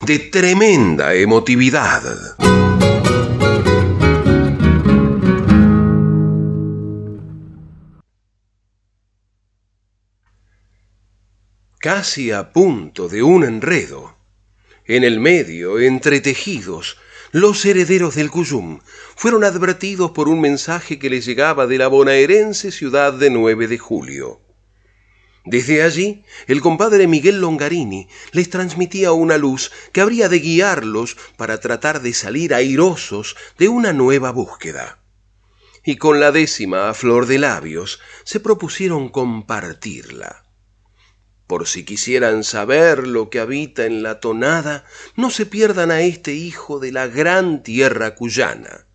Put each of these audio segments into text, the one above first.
de tremenda emotividad. Casi a punto de un enredo, en el medio, entretejidos, los herederos del Cuyum fueron advertidos por un mensaje que les llegaba de la bonaerense ciudad de 9 de julio. Desde allí, el compadre Miguel Longarini les transmitía una luz que habría de guiarlos para tratar de salir airosos de una nueva búsqueda. Y con la décima a flor de labios se propusieron compartirla. Por si quisieran saber lo que habita en la tonada, no se pierdan a este hijo de la gran tierra cuyana.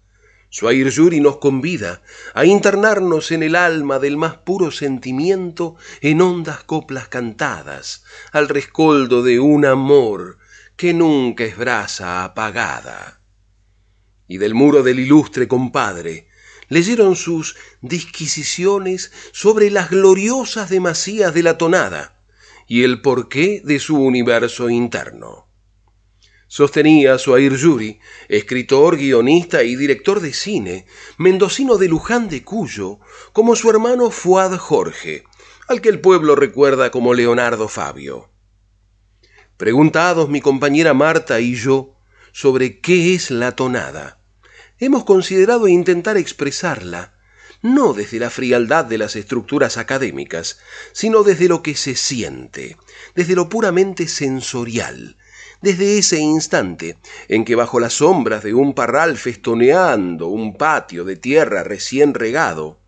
Suair Yuri nos convida a internarnos en el alma del más puro sentimiento en hondas coplas cantadas, al rescoldo de un amor que nunca es brasa apagada. Y del muro del ilustre compadre leyeron sus disquisiciones sobre las gloriosas demasías de la tonada y el porqué de su universo interno. Sostenía Suair Yuri, escritor, guionista y director de cine, mendocino de Luján de Cuyo, como su hermano Fuad Jorge, al que el pueblo recuerda como Leonardo Fabio. Preguntados mi compañera Marta y yo sobre qué es la tonada, hemos considerado intentar expresarla no desde la frialdad de las estructuras académicas, sino desde lo que se siente, desde lo puramente sensorial, desde ese instante en que bajo las sombras de un parral festoneando un patio de tierra recién regado,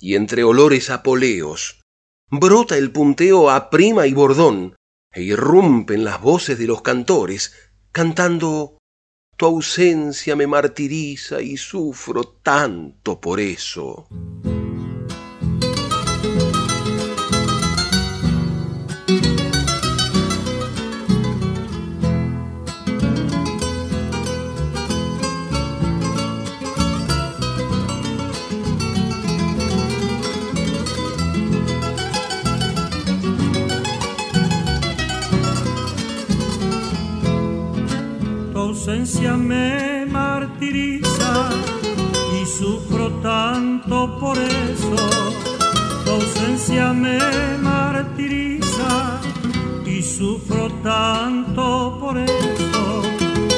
y entre olores apoleos, brota el punteo a prima y bordón, e irrumpen las voces de los cantores, cantando Tu ausencia me martiriza y sufro tanto por eso. Ausencia me martiriza y sufro tanto por eso. Tu ausencia me martiriza y sufro tanto por eso.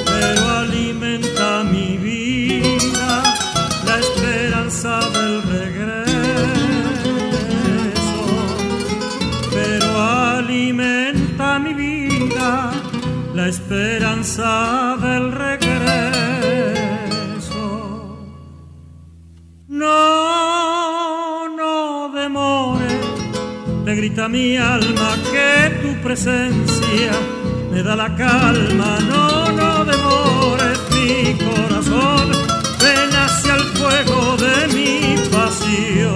Pero alimenta mi vida la esperanza del regreso. Pero alimenta mi vida esperanza del regreso. No, no demore, te grita mi alma que tu presencia me da la calma. No, no demores mi corazón, ven hacia el fuego de mi pasión.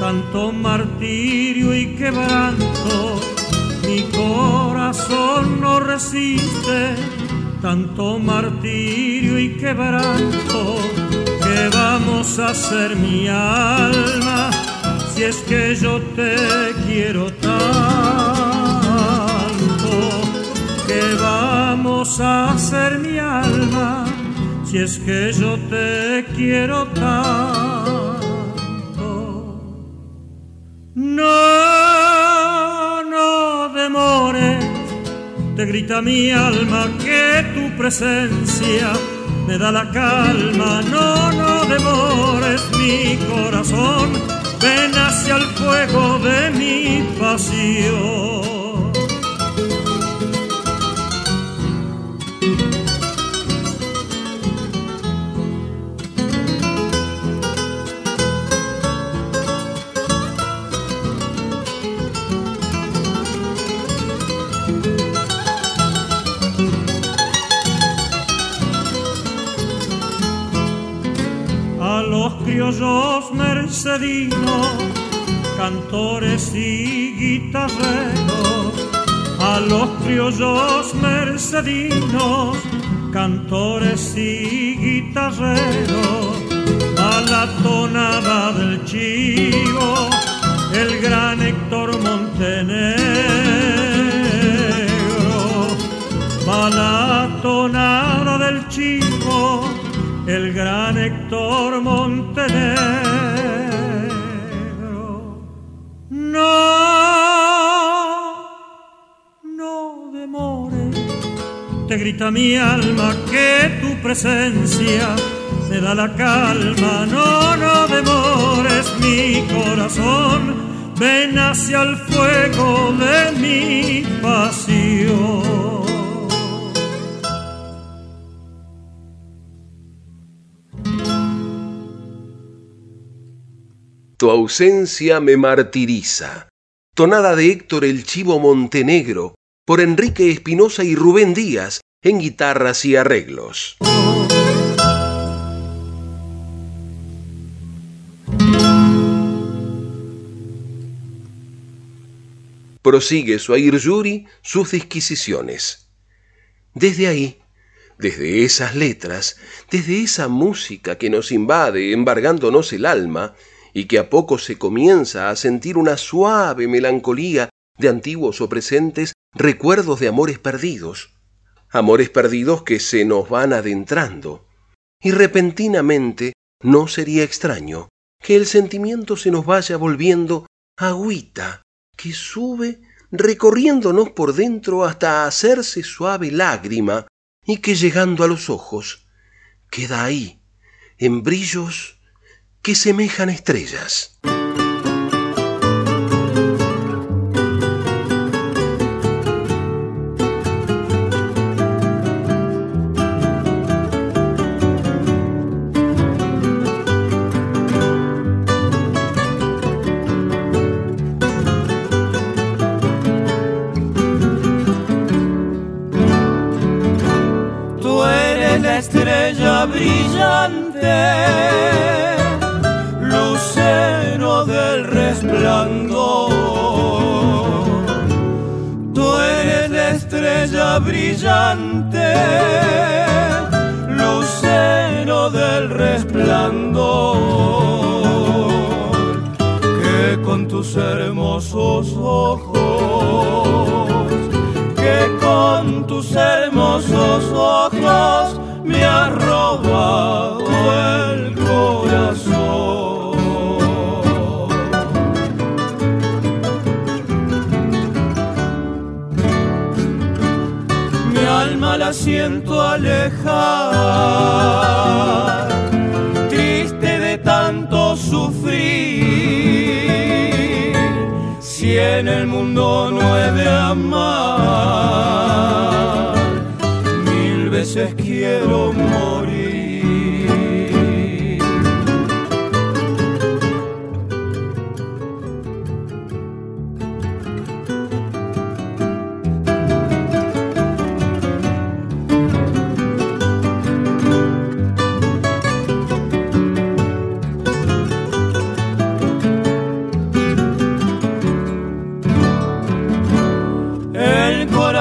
Tanto martirio y quebranto. Mi corazón no resiste tanto martirio y quebranto. ¿Qué vamos a hacer mi alma si es que yo te quiero tanto? ¿Qué vamos a hacer mi alma? si es que yo te quiero tanto. Grita mi alma que tu presencia me da la calma, no, no demores mi corazón, ven hacia el fuego de mi pasión. Criollos mercedinos, cantores y guitarreros, a los criollos mercedinos, cantores y guitarreros, a la tonada del chivo, el gran Héctor Montenegro, a la tonada del chivo el gran Héctor Montenegro. No, no demores, te grita mi alma que tu presencia me da la calma. No, no demores mi corazón, ven hacia el fuego de mi pasión. Tu ausencia me martiriza. Tonada de Héctor El Chivo Montenegro por Enrique Espinosa y Rubén Díaz en guitarras y arreglos. Prosigue Suair Yuri sus disquisiciones. Desde ahí, desde esas letras, desde esa música que nos invade embargándonos el alma, y que a poco se comienza a sentir una suave melancolía de antiguos o presentes recuerdos de amores perdidos, amores perdidos que se nos van adentrando, y repentinamente no sería extraño que el sentimiento se nos vaya volviendo agüita que sube recorriéndonos por dentro hasta hacerse suave lágrima y que llegando a los ojos queda ahí, en brillos que semejan estrellas.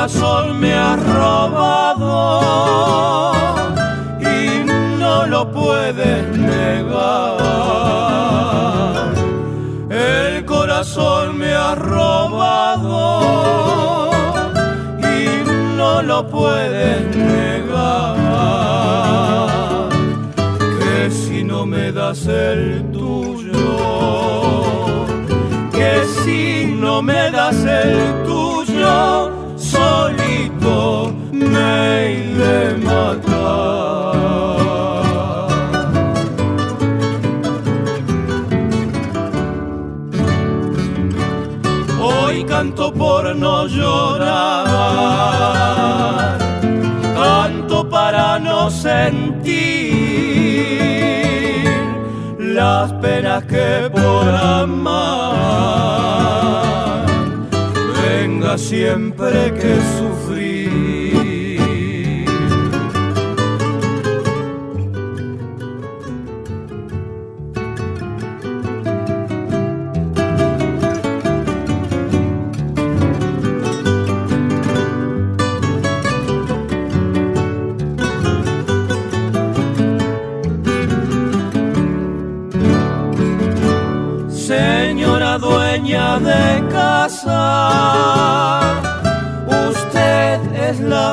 Sol me ha robado y no lo puedes negar. El corazón me ha robado y no lo puedes negar. Que si no me das el tuyo, que si no me das el tuyo, Hoy canto por no llorar, canto para no sentir las penas que por amar venga siempre que sufrir.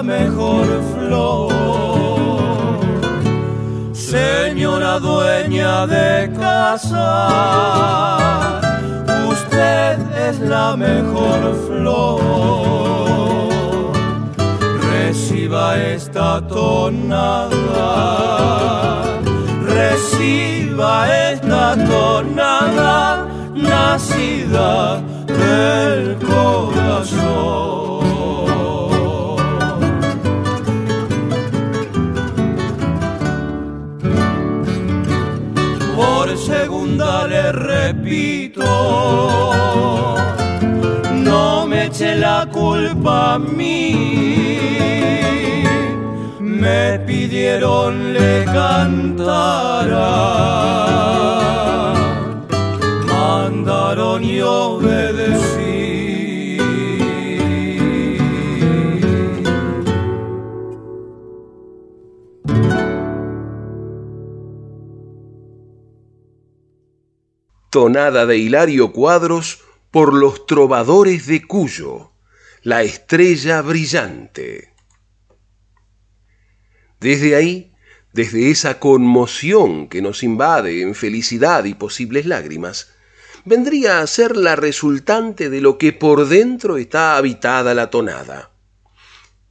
Mejor flor. Señora dueña de casa, usted es la mejor flor. Reciba esta tonada, reciba esta tonada nacida del corazón. No me eche la culpa a mí. Me pidieron le cantara y obedecí. Tonada de Hilario Cuadros por los trovadores de Cuyo, la estrella brillante. Desde ahí, desde esa conmoción que nos invade en felicidad y posibles lágrimas, vendría a ser la resultante de lo que por dentro está habitada la tonada.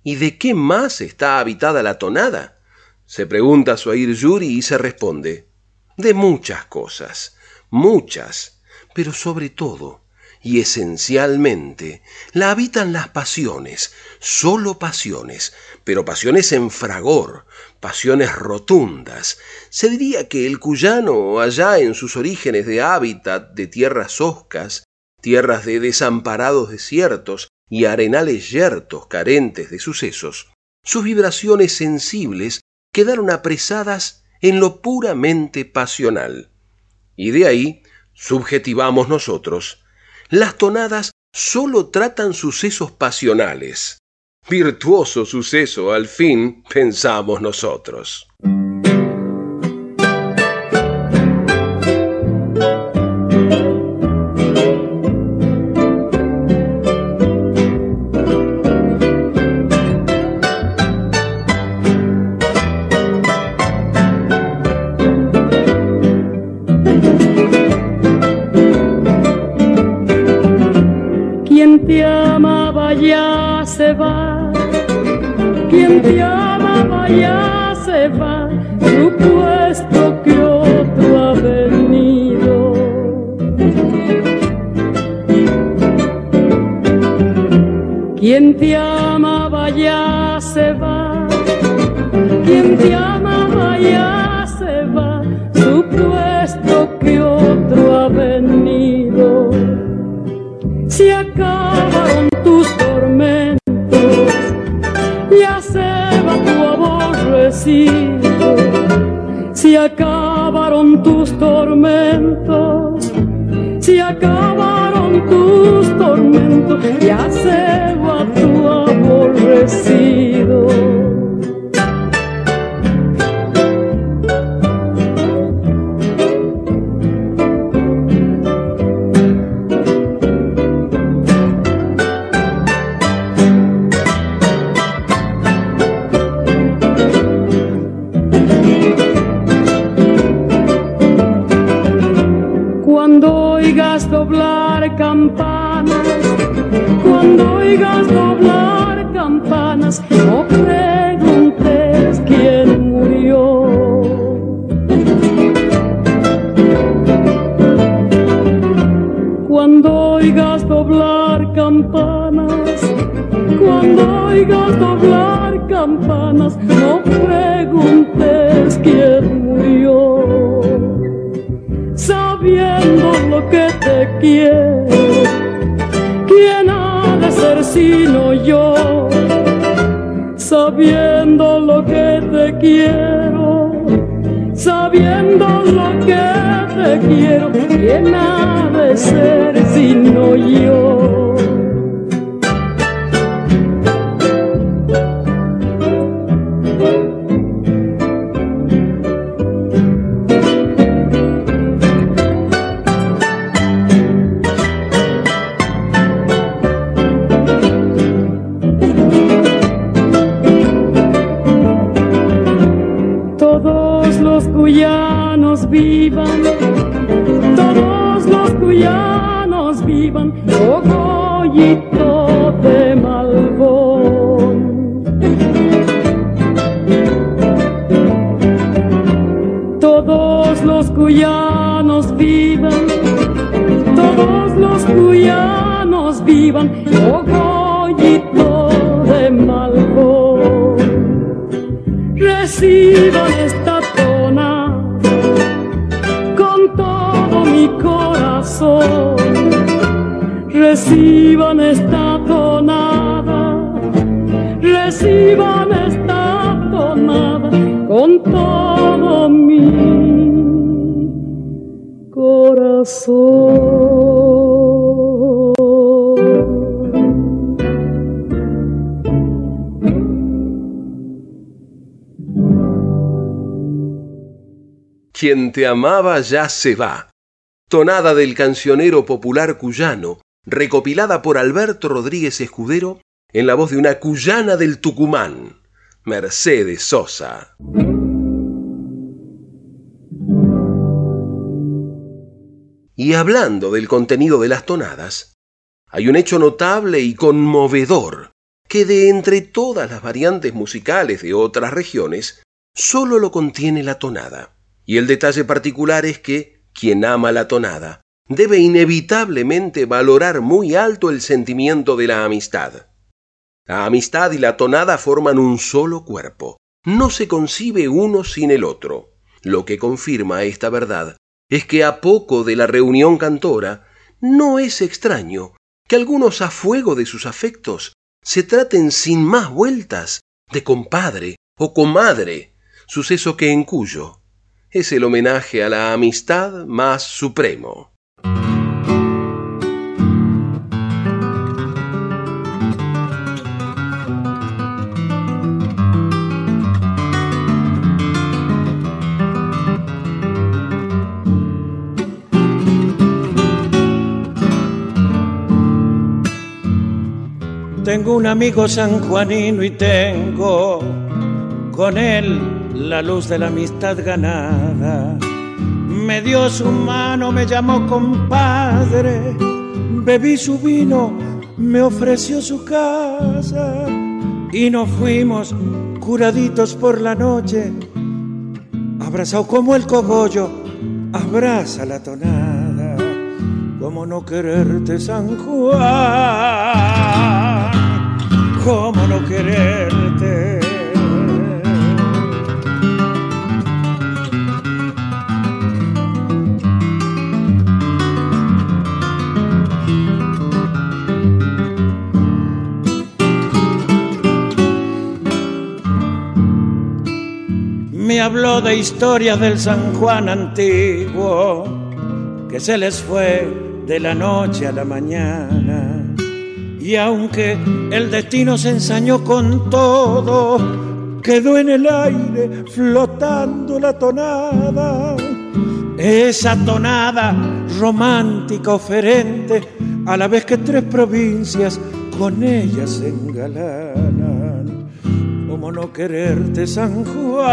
¿Y de qué más está habitada la tonada? Se pregunta Suair Yuri y se responde. De muchas cosas, muchas, pero sobre todo y esencialmente la habitan las pasiones, solo pasiones, pero pasiones en fragor, pasiones rotundas. Se diría que el cuyano, allá en sus orígenes de hábitat de tierras hoscas, tierras de desamparados desiertos y arenales yertos carentes de sucesos, sus vibraciones sensibles quedaron apresadas en lo puramente pasional. Y de ahí subjetivamos nosotros las tonadas sólo tratan sucesos pasionales. Virtuoso suceso, al fin, pensamos nosotros. oigas hablar campanas, no preguntes quién murió. Sabiendo lo que te quiero, ¿quién ha de ser sino yo? Sabiendo lo que te quiero, sabiendo lo que te quiero, ¿quién ha de ser sino yo? Quien te amaba ya se va. Tonada del cancionero popular cuyano, recopilada por Alberto Rodríguez Escudero en la voz de una cuyana del Tucumán, Mercedes Sosa. Y hablando del contenido de las tonadas, hay un hecho notable y conmovedor, que de entre todas las variantes musicales de otras regiones, solo lo contiene la tonada. Y el detalle particular es que quien ama la tonada debe inevitablemente valorar muy alto el sentimiento de la amistad. La amistad y la tonada forman un solo cuerpo. No se concibe uno sin el otro. Lo que confirma esta verdad es que a poco de la reunión cantora, no es extraño que algunos a fuego de sus afectos se traten sin más vueltas de compadre o comadre, suceso que en Cuyo es el homenaje a la amistad más supremo. Tengo un amigo sanjuanino y tengo con él la luz de la amistad ganada. Me dio su mano, me llamó compadre, bebí su vino, me ofreció su casa. Y nos fuimos curaditos por la noche, abrazado como el cogollo, abraza la tonada, como no quererte San Juan, como no quererte. Me habló de historias del San Juan antiguo, que se les fue de la noche a la mañana. Y aunque el destino se ensañó con todo, quedó en el aire flotando la tonada. Esa tonada romántica oferente, a la vez que tres provincias con ella se engalanan cómo no quererte, San Juan,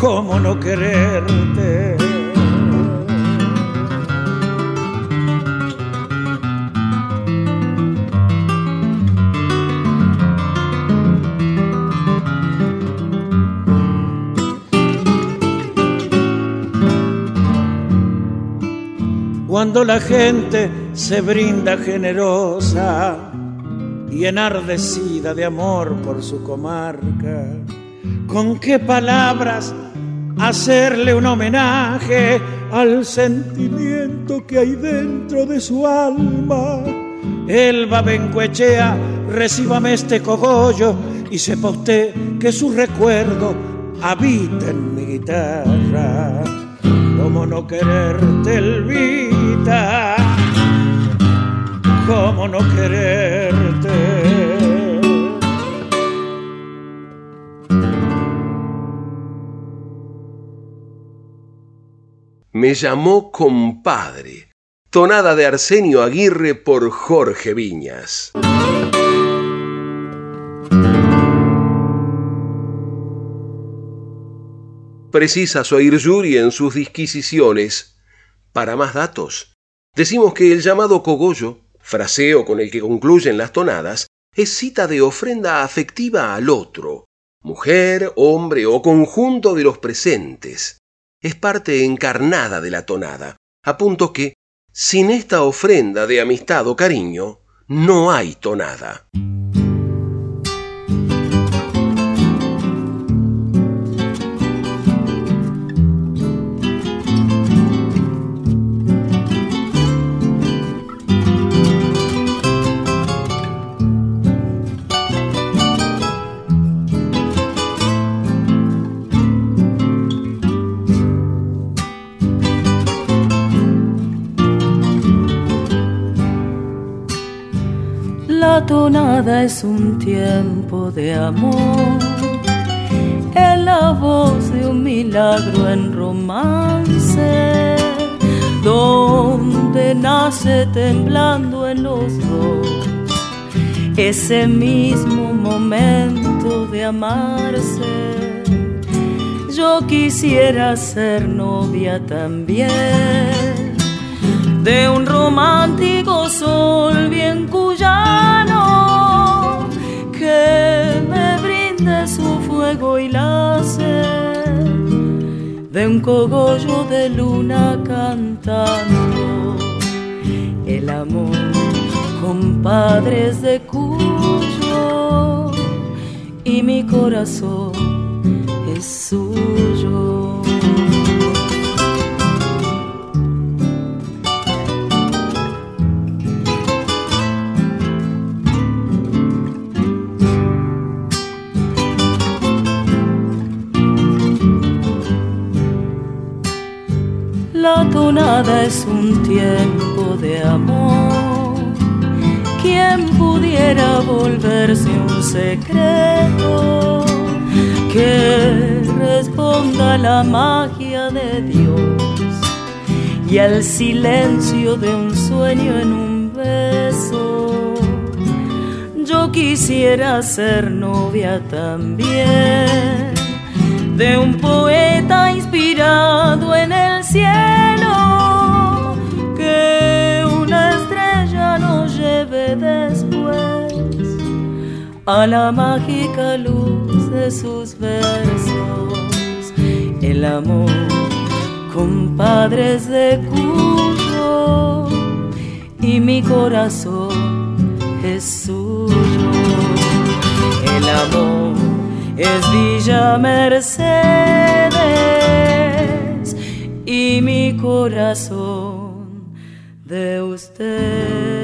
cómo no quererte. Cuando la gente se brinda generosa, y enardecida de amor por su comarca. Con qué palabras hacerle un homenaje al sentimiento que hay dentro de su alma. El Babencuechea, recíbame este cogollo y sepa usted que su recuerdo habita en mi guitarra. Como no quererte, Elvita, como no quererte. Me llamó compadre. Tonada de Arsenio Aguirre por Jorge Viñas. Precisa oír Yuri en sus disquisiciones. Para más datos, decimos que el llamado cogollo, fraseo con el que concluyen las tonadas, es cita de ofrenda afectiva al otro, mujer, hombre o conjunto de los presentes es parte encarnada de la tonada, a punto que, sin esta ofrenda de amistad o cariño, no hay tonada. Tonada es un tiempo de amor, es la voz de un milagro en romance, donde nace temblando en los dos ese mismo momento de amarse. Yo quisiera ser novia también de un romántico sol bien cuyano que me brinde su fuego y la sed de un cogollo de luna cantando el amor compadres de Cuyo y mi corazón es suyo. La tonada es un tiempo de amor. ¿Quién pudiera volverse un secreto que responda a la magia de Dios y al silencio de un sueño en un beso? Yo quisiera ser novia también de un poeta inspirado en el cielo, a la mágica luz de sus versos. El amor, compadres de Cuyo, y mi corazón es suyo. El amor es Villa Mercedes y mi corazón de ustedes.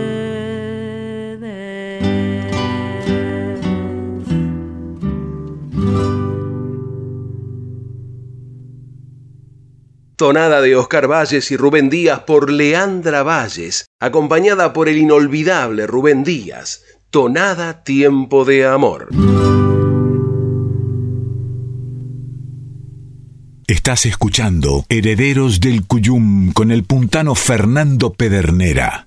Tonada de Oscar Valles y Rubén Díaz por Leandra Valles, acompañada por el inolvidable Rubén Díaz. Tonada Tiempo de Amor. Estás escuchando Herederos del Cuyum con el puntano Fernando Pedernera.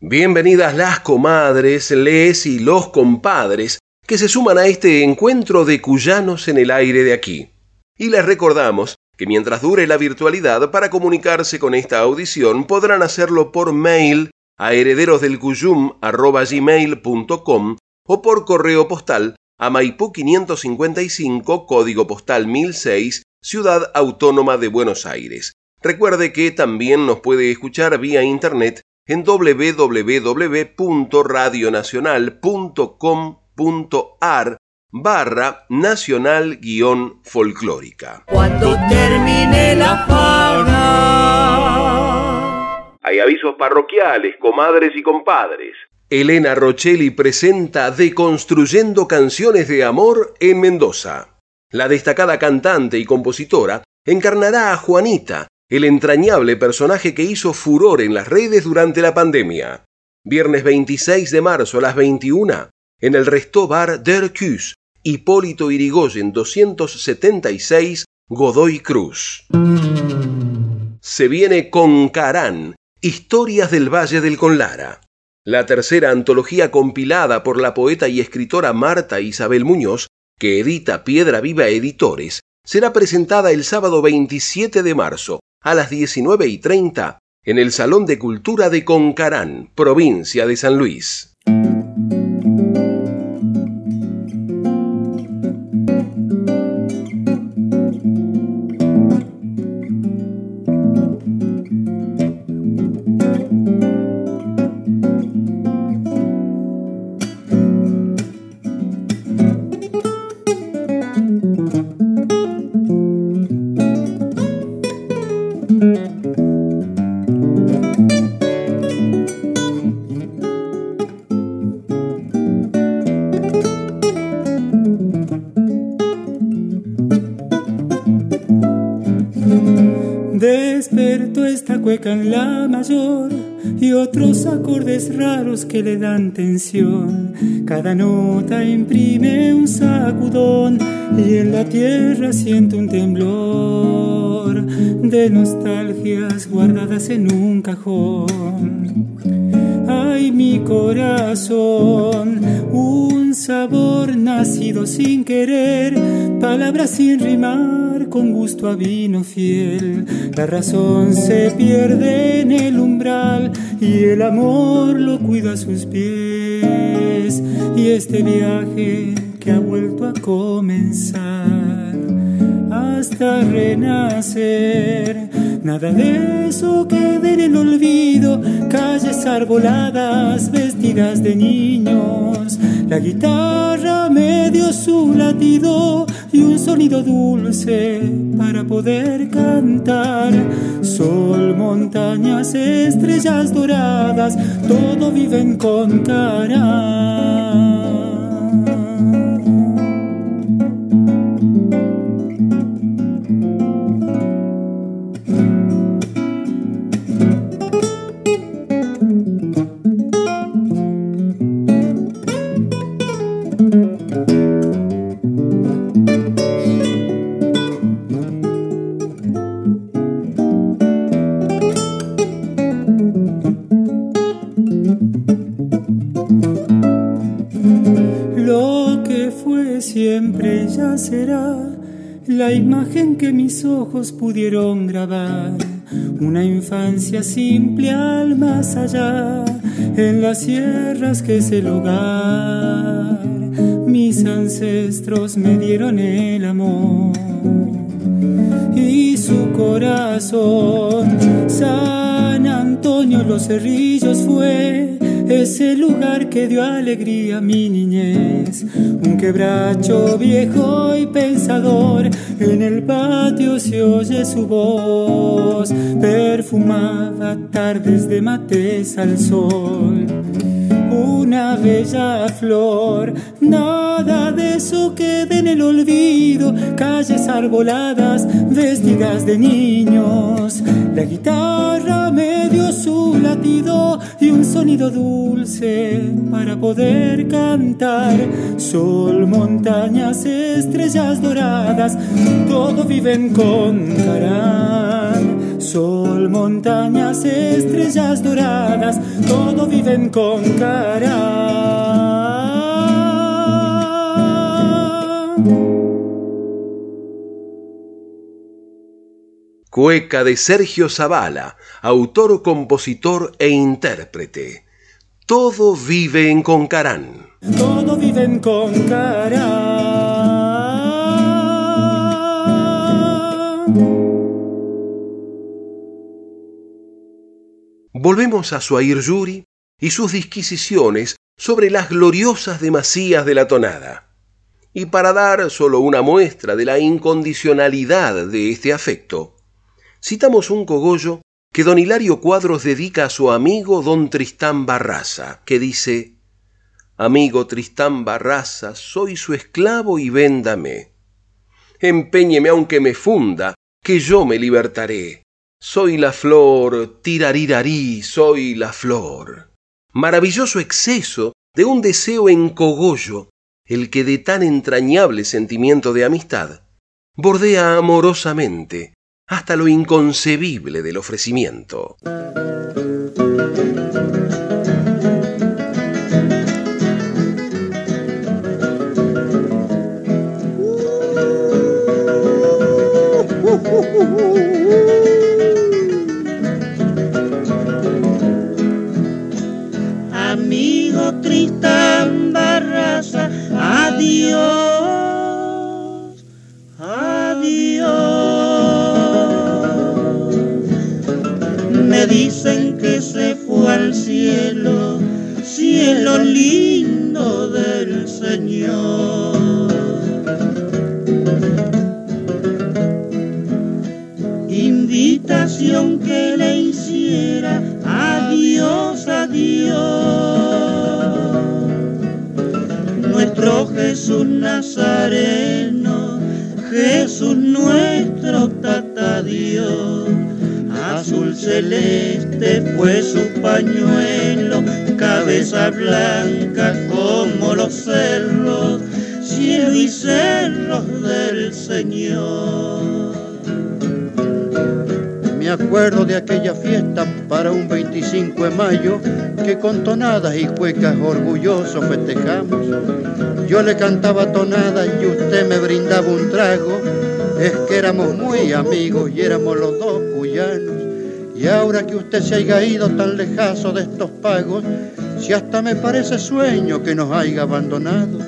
Bienvenidas las comadres, les y los compadres que se suman a este encuentro de cuyanos en el aire de aquí. Y les recordamos que mientras dure la virtualidad, para comunicarse con esta audición podrán hacerlo por mail a herederosdelcuyum.com o por correo postal a Maipú 555, código postal 1006, Ciudad Autónoma de Buenos Aires. Recuerde que también nos puede escuchar vía internet en www.radionacional.com.ar barra nacional guion folclórica. Cuando termine la fauna. Hay avisos parroquiales, comadres y compadres. Elena Rochelli presenta Deconstruyendo canciones de amor en Mendoza. La destacada cantante y compositora encarnará a Juanita, el entrañable personaje que hizo furor en las redes durante la pandemia. Viernes 26 de marzo a las 21 en el Resto Bar Der Cus, Hipólito Irigoyen 276, Godoy Cruz. Se viene con Carán, Historias del Valle del Conlara. La tercera antología compilada por la poeta y escritora Marta Isabel Muñoz, que edita Piedra Viva Editores, será presentada el sábado 27 de marzo a las 19 y 30 en el Salón de Cultura de Concarán, provincia de San Luis. En la mayor y otros acordes raros que le dan tensión. Cada nota imprime un sacudón y en la tierra siento un temblor de nostalgias guardadas en un cajón. Ay, mi corazón, un sabor nacido sin querer, palabras sin rimar con gusto a vino fiel. La razón se pierde en el umbral y el amor lo cuida a sus pies. Y este viaje que ha vuelto a comenzar hasta renacer. Nada de eso quede en el olvido, calles arboladas vestidas de niños. La guitarra me dio su latido y un sonido dulce para poder cantar. Sol, montañas, estrellas doradas, todo vive en. La imagen que mis ojos pudieron grabar. Una infancia simple al más allá, en las sierras que es el hogar. Mis ancestros me dieron el amor y su corazón. San Antonio los cerrillos fue ese lugar que dio alegría a mi niñez. Un quebracho viejo y pensador, en el patio se oye su voz, perfumada tardes de mates al sol una bella flor. Nada de eso quede en el olvido. Calles arboladas, vestidas de niños. La guitarra me dio su latido y un sonido dulce para poder cantar. Sol, montañas, estrellas doradas, todo viven con Carán. Sol, montañas, estrellas doradas, todo viven con cara. Cueca de Sergio Zavala, autor, compositor e intérprete. Todo vive en Concarán. Todo vive en Concarán. Volvemos a Suair Yuri y sus disquisiciones sobre las gloriosas demasías de la tonada. Y para dar solo una muestra de la incondicionalidad de este afecto, citamos un cogollo que don Hilario Cuadros dedica a su amigo don Tristán Barraza, que dice, Amigo Tristán Barraza, soy su esclavo y véndame. Empeñeme aunque me funda, que yo me libertaré. Soy la flor, tirarirarí, soy la flor. Maravilloso exceso de un deseo en cogollo, el que de tan entrañable sentimiento de amistad bordea amorosamente hasta lo inconcebible del ofrecimiento. Que se fue al cielo, cielo lindo del Señor. Invitación que le hiciera, adiós, adiós. Nuestro Jesús Nazareno, Jesús nuestro tata Dios. Azul celeste fue su pañuelo, cabeza blanca como los cerros, cielo y cerros del Señor. Me acuerdo de aquella fiesta para un 25 de mayo que con tonadas y cuecas orgullosos festejamos. Yo le cantaba tonadas y usted me brindaba un trago. Es que éramos muy amigos y éramos los dos cuyanos. Y ahora que usted se haya ido tan lejazo de estos pagos, si hasta me parece sueño que nos haya abandonado.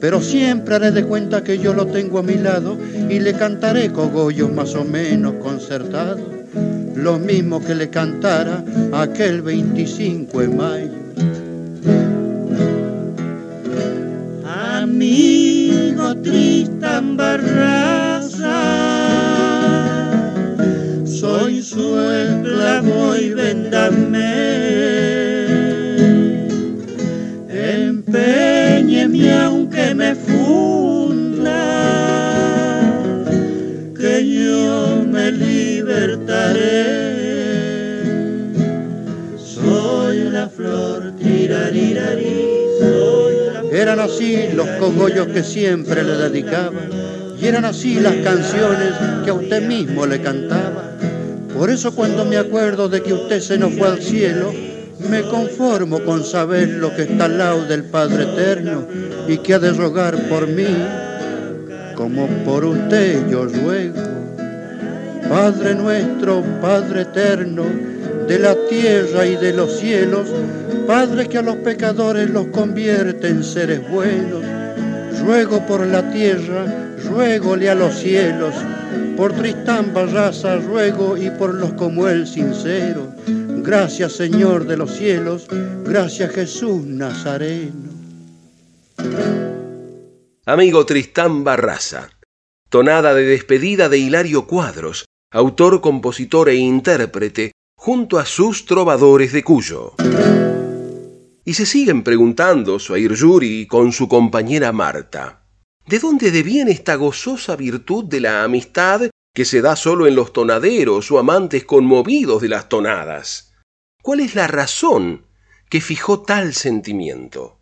Pero siempre haré de cuenta que yo lo tengo a mi lado y le cantaré cogollos más o menos concertados, lo mismo que le cantara aquel 25 de mayo. Amigo Tristan Barraza, soy su esclavo y véndame. Empeñeme aunque me funda, que yo me libertaré. Soy la flor tirarirarí, Eran así los cogollos que siempre le dedicaba y eran así las canciones que a usted mismo le cantaba. Por eso cuando me acuerdo de que usted se nos fue al cielo, me conformo con saber lo que está al lado del Padre Eterno y que ha de rogar por mí, como por usted yo ruego. Padre nuestro, Padre eterno, de la tierra y de los cielos, Padre que a los pecadores los convierte en seres buenos, ruego por la tierra, ruégole a los cielos, por Tristán Barraza ruego y por los como él sinceros. Gracias Señor de los cielos, gracias Jesús Nazareno. Amigo Tristán Barraza, tonada de despedida de Hilario Cuadros, autor, compositor e intérprete, junto a sus trovadores de Cuyo. Y se siguen preguntando Suair Yuri con su compañera Marta, ¿de dónde deviene esta gozosa virtud de la amistad que se da solo en los tonaderos o amantes conmovidos de las tonadas? ¿Cuál es la razón que fijó tal sentimiento?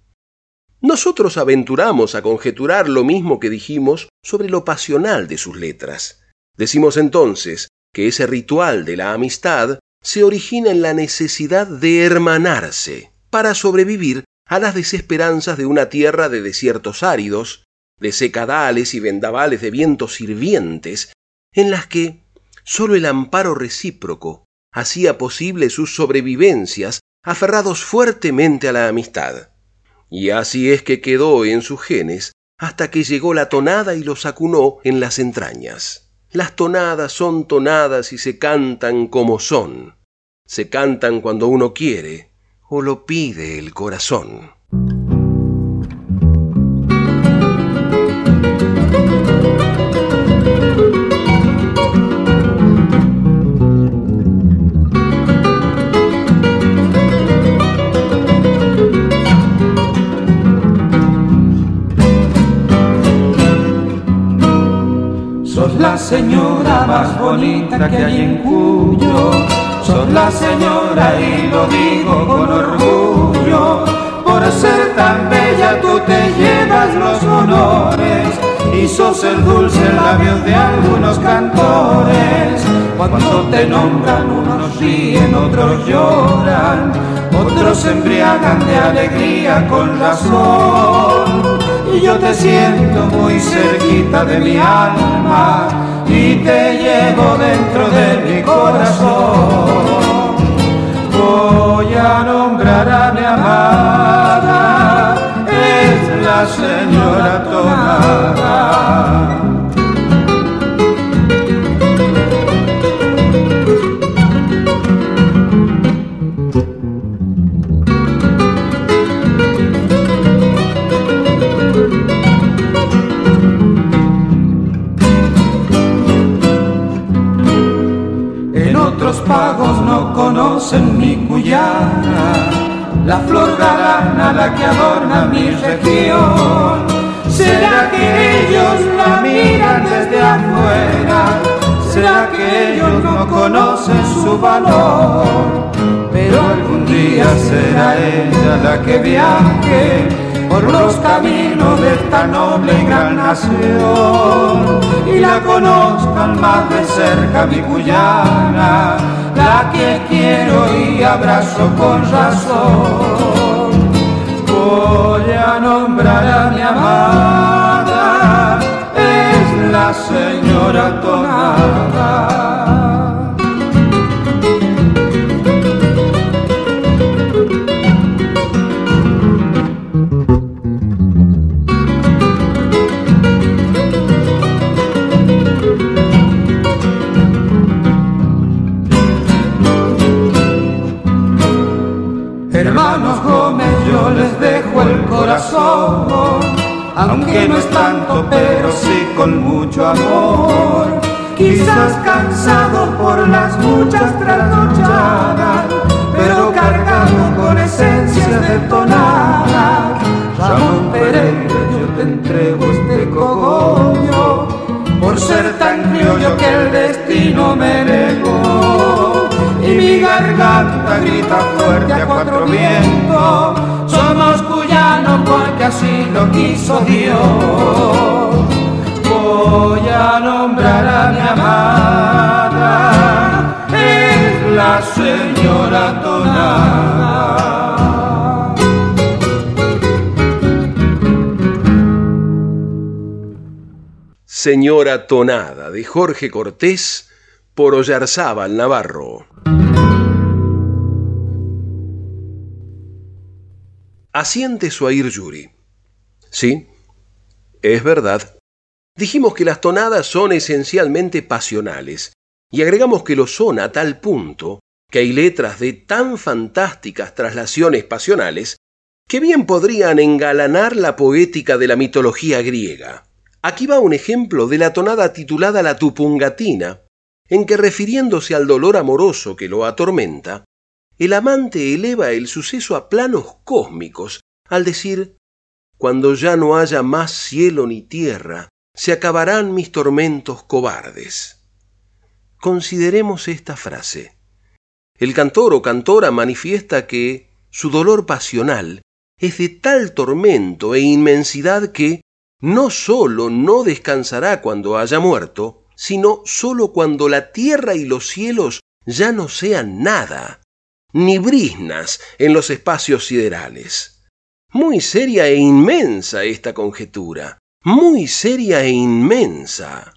Nosotros aventuramos a conjeturar lo mismo que dijimos sobre lo pasional de sus letras. Decimos entonces que ese ritual de la amistad se origina en la necesidad de hermanarse para sobrevivir a las desesperanzas de una tierra de desiertos áridos, de secadales y vendavales de vientos hirvientes, en las que sólo el amparo recíproco hacía posible sus sobrevivencias aferrados fuertemente a la amistad. Y así es que quedó en sus genes hasta que llegó la tonada y los acunó en las entrañas. Las tonadas son tonadas y se cantan como son. Se cantan cuando uno quiere o lo pide el corazón. Señora más bonita que hay en Cuyo. Sos la señora y lo digo con orgullo. Por ser tan bella tú te llevas los honores y sos el dulce labio de algunos cantores. Cuando te nombran unos ríen, otros lloran, otros se embriagan de alegría con razón. Y yo te siento muy cerquita de mi alma y te llevo dentro de mi corazón. Voy a nombrar a mi amada, es la señora conocen mi cuyana, la flor galana la que adorna mi región. ¿Será que ellos la miran desde afuera? ¿Será que ellos no conocen su valor? Pero algún día será ella la que viaje por los caminos de esta noble y gran nación y la conozcan más de cerca mi cuyana, la que quiero y abrazo con razón. Voy a nombrar a mi amada, es la señora Tonada. aunque no es tanto, pero sí con mucho amor. Quizás cansado por las muchas trasnochadas, pero cargado con esencias de tonada. Ramón Pereira, yo te entrego este cogollo, por ser tan criollo que el destino me negó. Mi garganta grita fuerte a cuatro vientos, somos porque así lo quiso Dios. Voy a nombrar a mi amada, es la señora Tonada. Señora Tonada de Jorge Cortés por Ollarzábal Navarro. Asiente Suair Yuri. Sí, es verdad. Dijimos que las tonadas son esencialmente pasionales, y agregamos que lo son a tal punto que hay letras de tan fantásticas traslaciones pasionales que bien podrían engalanar la poética de la mitología griega. Aquí va un ejemplo de la tonada titulada La Tupungatina, en que refiriéndose al dolor amoroso que lo atormenta, el amante eleva el suceso a planos cósmicos al decir, cuando ya no haya más cielo ni tierra, se acabarán mis tormentos cobardes. Consideremos esta frase. El cantor o cantora manifiesta que su dolor pasional es de tal tormento e inmensidad que no sólo no descansará cuando haya muerto, sino sólo cuando la tierra y los cielos ya no sean nada, ni brisnas en los espacios siderales. Muy seria e inmensa esta conjetura, muy seria e inmensa.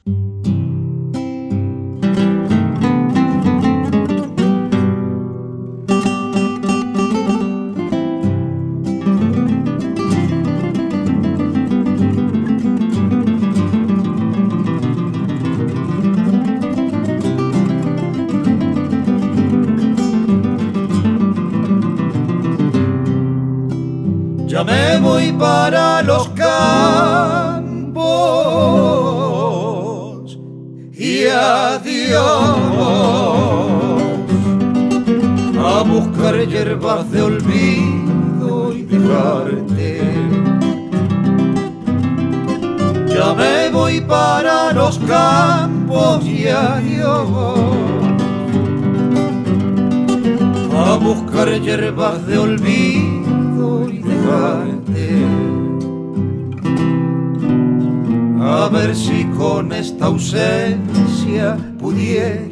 Hierbas de olvido y dejarte. Ya me voy para los campos y adiós a buscar hierbas de olvido y dejarte a ver si con esta ausencia pudiera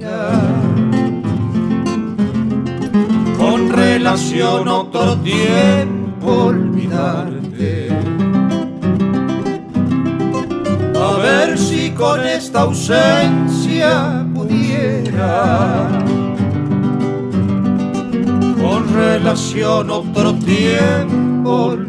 relación otro tiempo olvidarte. A ver si con esta ausencia pudiera con relación otro tiempo olvidarte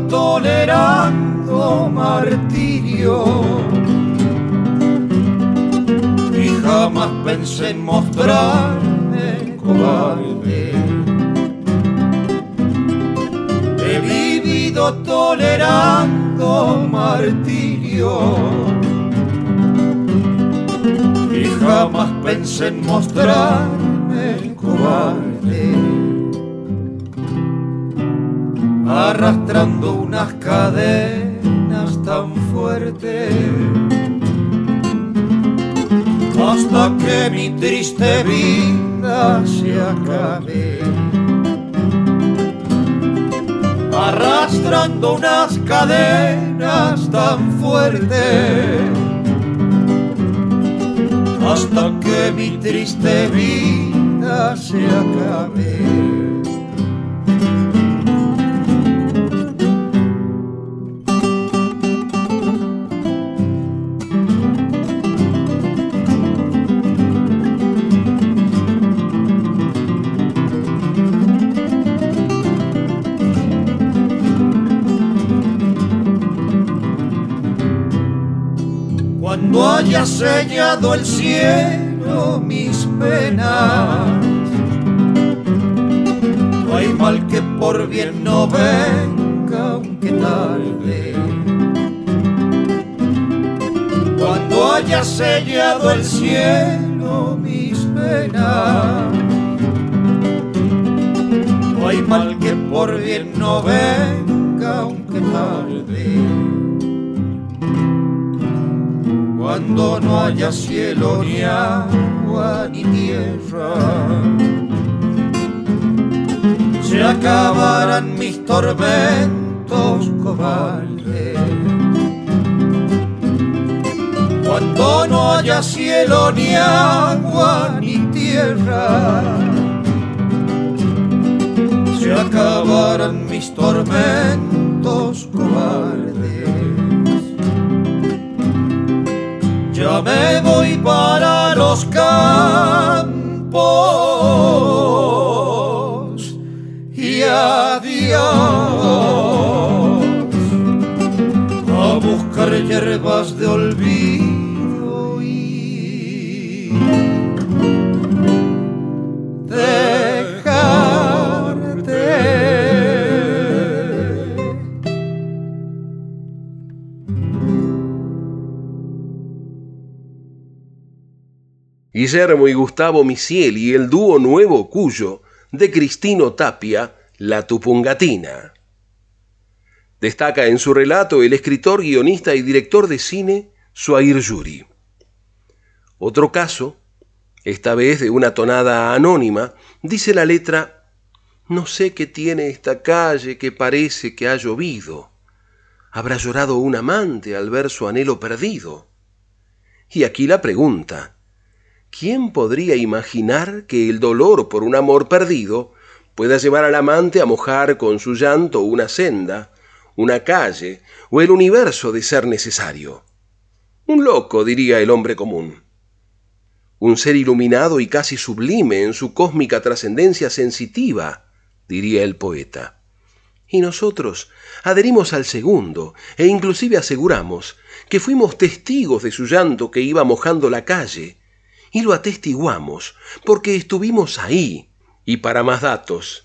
tolerando martirio. Y jamás pensé en mostrarme cobarde. He vivido tolerando martirio. Y jamás pensé en mostrarme cobarde arrastrando unas cadenas tan fuertes hasta que mi triste vida se acabe. Arrastrando unas cadenas tan fuertes hasta que mi triste vida se acabe. Haya sellado el cielo mis penas. No hay mal que por bien no venga, aunque tarde. Cuando haya sellado el cielo mis penas, no hay mal que por bien no venga, aunque tarde cuando no haya cielo ni agua ni tierra. Se acabarán mis tormentos cobardes. Cuando no haya cielo ni agua ni tierra. Se acabarán mis tormentos cobardes. Ya me voy para los campos. Y adiós. A buscar hierbas de olvido Guillermo y Gustavo Misiel y el dúo nuevo Cuyo de Cristino Tapia, La Tupungatina. Destaca en su relato el escritor, guionista y director de cine Suair Yuri. Otro caso, esta vez de una tonada anónima, dice la letra, No sé qué tiene esta calle que parece que ha llovido. Habrá llorado un amante al ver su anhelo perdido. Y aquí la pregunta, ¿Quién podría imaginar que el dolor por un amor perdido pueda llevar al amante a mojar con su llanto una senda, una calle o el universo de ser necesario? Un loco, diría el hombre común. Un ser iluminado y casi sublime en su cósmica trascendencia sensitiva, diría el poeta. Y nosotros adherimos al segundo e inclusive aseguramos que fuimos testigos de su llanto que iba mojando la calle, y lo atestiguamos porque estuvimos ahí. Y para más datos,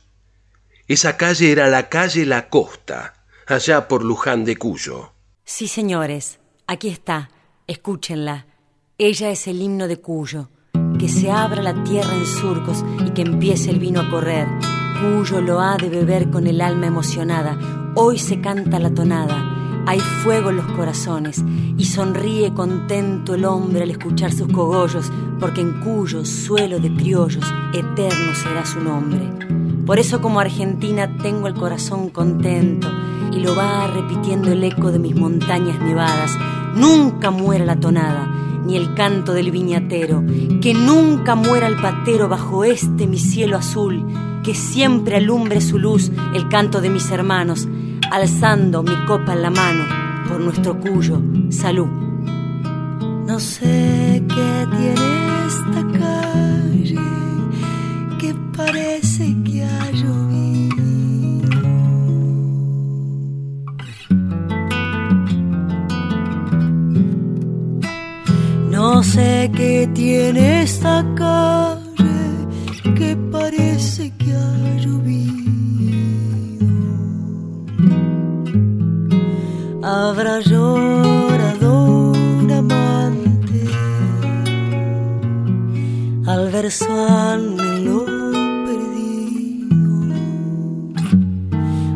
esa calle era la calle La Costa, allá por Luján de Cuyo. Sí, señores, aquí está, escúchenla. Ella es el himno de Cuyo. Que se abra la tierra en surcos y que empiece el vino a correr. Cuyo lo ha de beber con el alma emocionada. Hoy se canta la tonada. Hay fuego en los corazones y sonríe contento el hombre al escuchar sus cogollos, porque en Cuyo suelo de criollos eterno será su nombre. Por eso como Argentina tengo el corazón contento y lo va repitiendo el eco de mis montañas nevadas. Nunca muera la tonada, ni el canto del viñatero, que nunca muera el patero bajo este mi cielo azul, que siempre alumbre su luz el canto de mis hermanos, alzando mi copa en la mano por nuestro cuyo salud. No sé qué tiene esta calle que parece que ha llovido. No sé qué tiene esta calle que parece que ha llovido. Habrá llorado un amante al ver su anhelo perdido.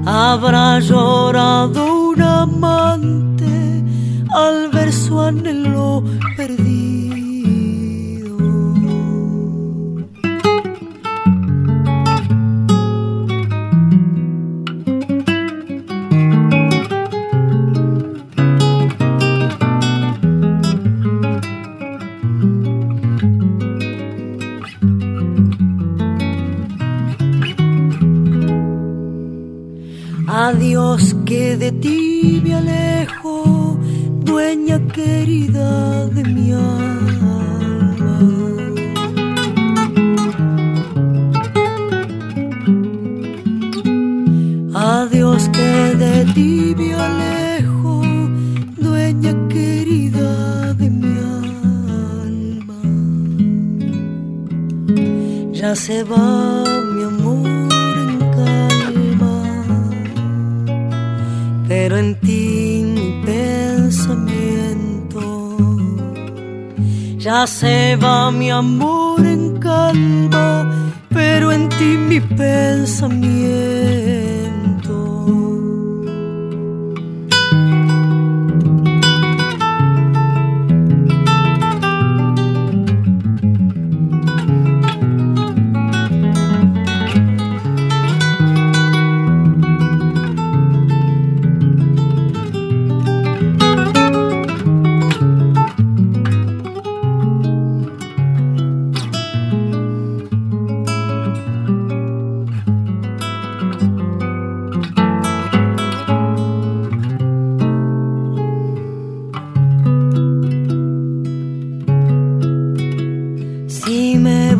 Habrá llorado un amante al ver su anhelo perdido.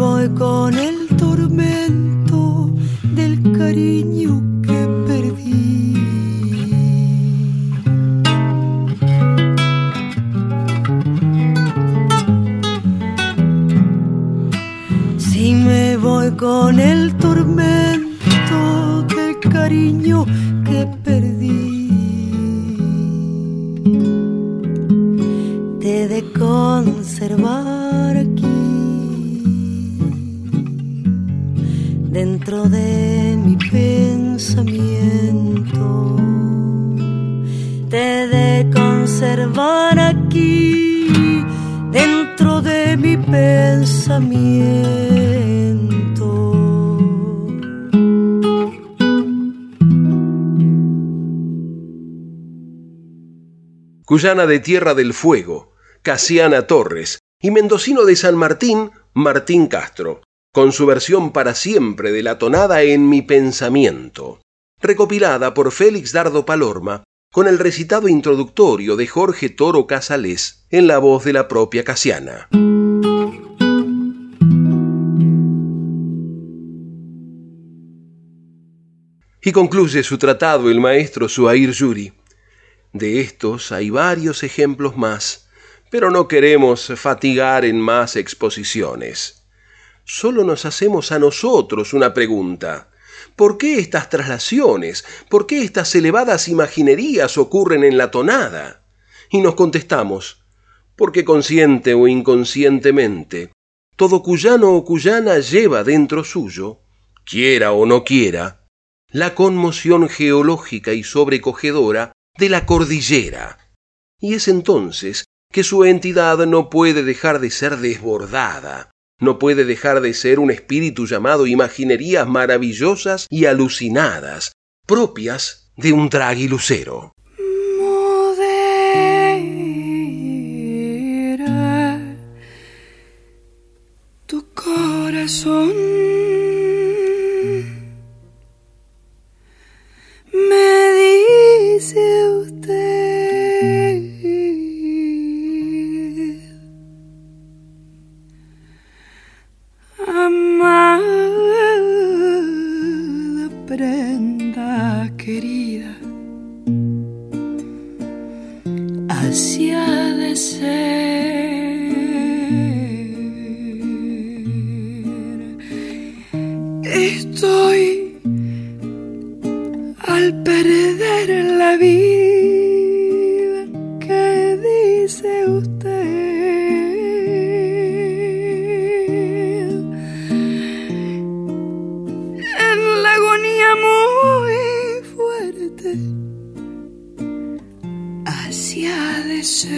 Voy con el tormento del cariño que perdí. Si me voy con el tormento del cariño que perdí. Te de conservar de mi pensamiento. Te de conservar aquí dentro de mi pensamiento. Cuyana de Tierra del Fuego, Casiana Torres, y mendocino de San Martín, Martín Castro, con su versión para siempre de la tonada en mi pensamiento, recopilada por Félix Dardo Palorma, con el recitado introductorio de Jorge Toro Casalés en la voz de la propia Casiana. Y concluye su tratado el maestro Suair Yuri. De estos hay varios ejemplos más, Pero no queremos fatigar en más exposiciones. Solo nos hacemos a nosotros una pregunta. ¿Por qué estas traslaciones? ¿Por qué estas elevadas imaginerías ocurren en la tonada? Y nos contestamos, porque consciente o inconscientemente, todo cuyano o cuyana lleva dentro suyo, quiera o no quiera, la conmoción geológica y sobrecogedora de la cordillera. Y es entonces que su entidad no puede dejar de ser desbordada, no puede dejar de ser un espíritu llamado imaginerías maravillosas y alucinadas, propias de un tragilucero. tu corazón me dice usted amada prenda querida hacia de ser. Estoy al perder la vida no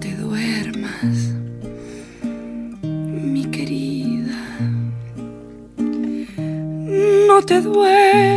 te duermas mi querida. No te duermas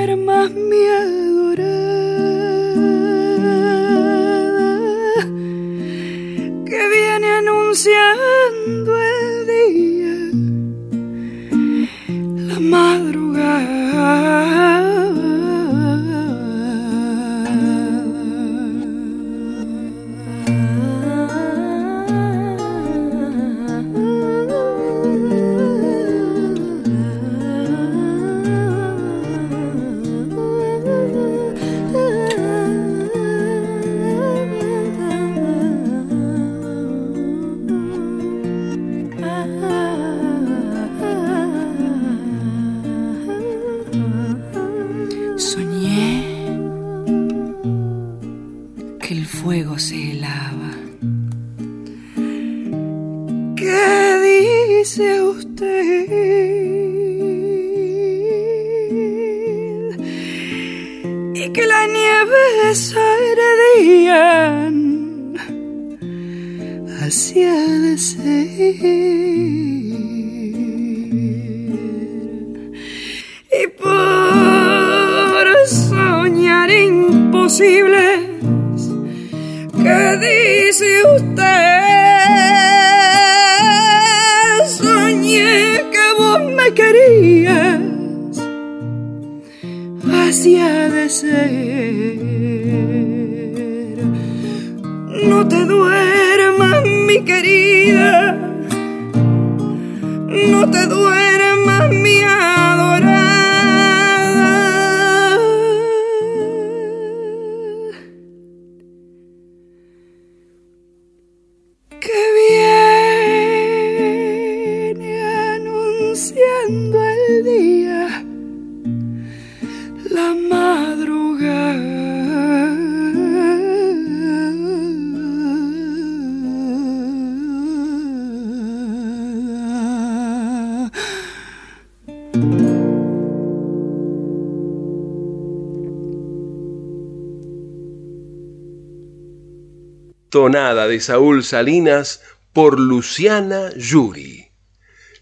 Tonada de Saúl Salinas por Luciana Yuri.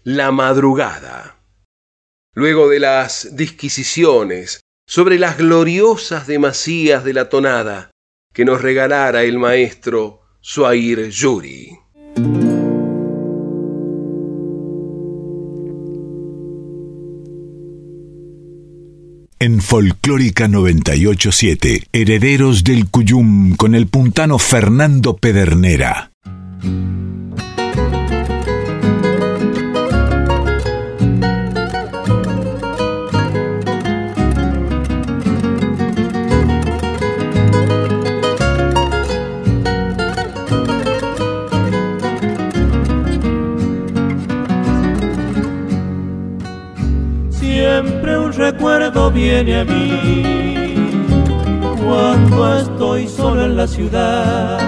La madrugada. Luego de las disquisiciones sobre las gloriosas demasías de la tonada que nos regalara el maestro Suair Yuri. En Folclórica 987, Herederos del Cuyum con el puntano Fernando Pedernera. Recuerdo viene a mí cuando estoy solo en la ciudad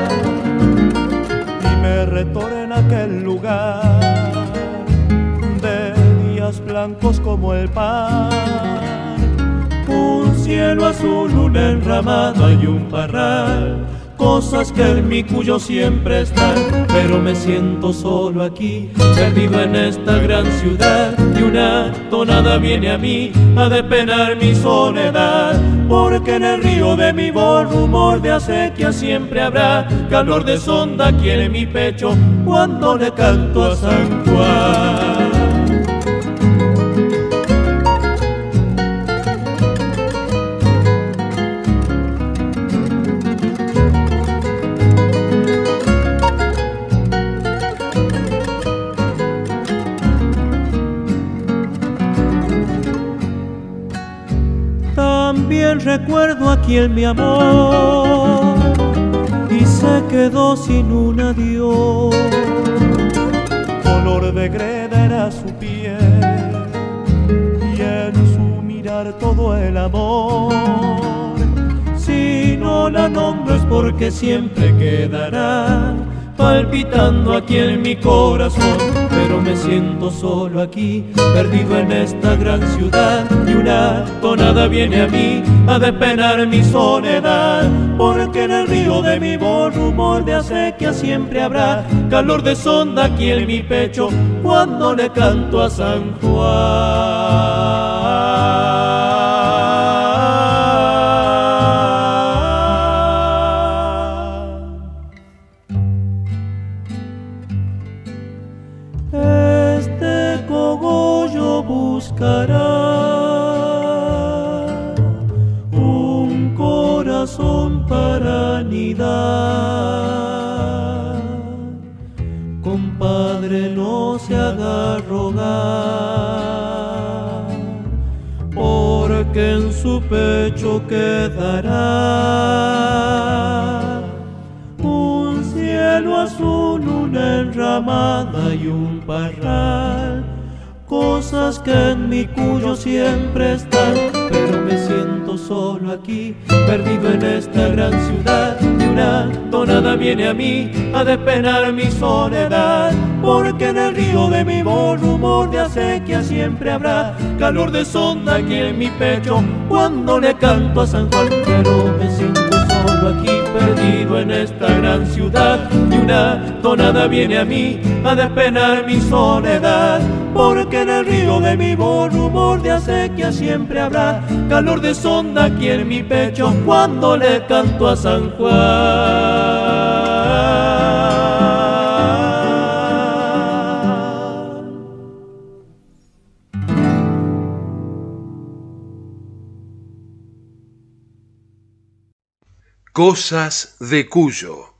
y me retorna aquel lugar de días blancos como el pan, un cielo azul, una enramada y un parral cosas que en mi cuyo siempre están, pero me siento solo aquí, perdido en esta gran ciudad, y una tonada viene a mí a depenar mi soledad, porque en el río de mi voz rumor de acequia siempre habrá, calor de sonda en mi pecho cuando le canto a San Juan. Recuerdo a quien me amó y se quedó sin un adiós. Color de greda era su piel y en su mirar todo el amor. Si no la nombro es porque siempre quedará palpitando aquí en mi corazón, pero me siento solo aquí, perdido en esta gran ciudad, y una tonada viene a mí a despenar mi soledad, porque en el río de mi voz rumor de acequia siempre habrá calor de sonda aquí en mi pecho cuando le canto a San Juan. Quedará. Un cielo azul, una enramada y un parral cosas que en mi cuyo siempre están, solo aquí, perdido en esta gran ciudad, y una tonada viene a mí a despenar mi soledad, porque en el río de mi voz rumor de acequia siempre habrá calor de sonda aquí en mi pecho cuando le canto a San Juan, pero me siento solo aquí perdido en esta gran ciudad y una tonada viene a mí a despenar mi soledad porque en el río de mi voz rumor de acequia siempre habrá calor de sonda aquí en mi pecho cuando le canto a San Juan. Cosas de Cuyo,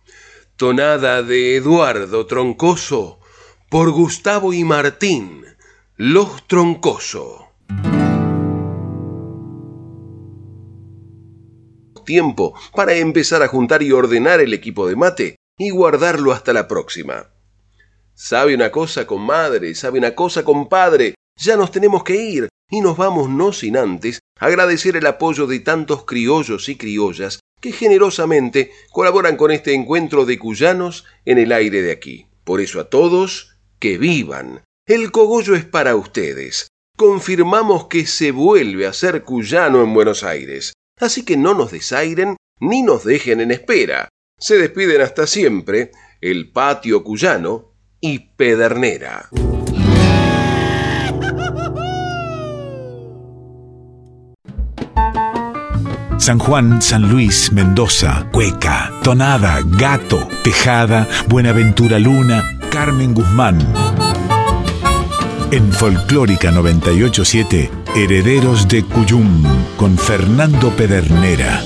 tonada de Eduardo Troncoso por Gustavo y Martín, Los Troncoso. Tiempo para empezar a juntar y ordenar el equipo de mate y guardarlo hasta la próxima. ¿Sabe una cosa, comadre? ¿Sabe una cosa, compadre? Ya nos tenemos que ir y nos vamos no sin antes agradecer el apoyo de tantos criollos y criollas que generosamente colaboran con este encuentro de cuyanos en el aire de aquí. Por eso a todos, que vivan. El cogollo es para ustedes. Confirmamos que se vuelve a ser cuyano en Buenos Aires. Así que no nos desairen ni nos dejen en espera. Se despiden hasta siempre el patio cuyano y Pedernera. San Juan, San Luis, Mendoza, Cueca, Tonada, Gato, Tejada, Buenaventura Luna, Carmen Guzmán. En Folclórica 987, Herederos de Cuyum, con Fernando Pedernera.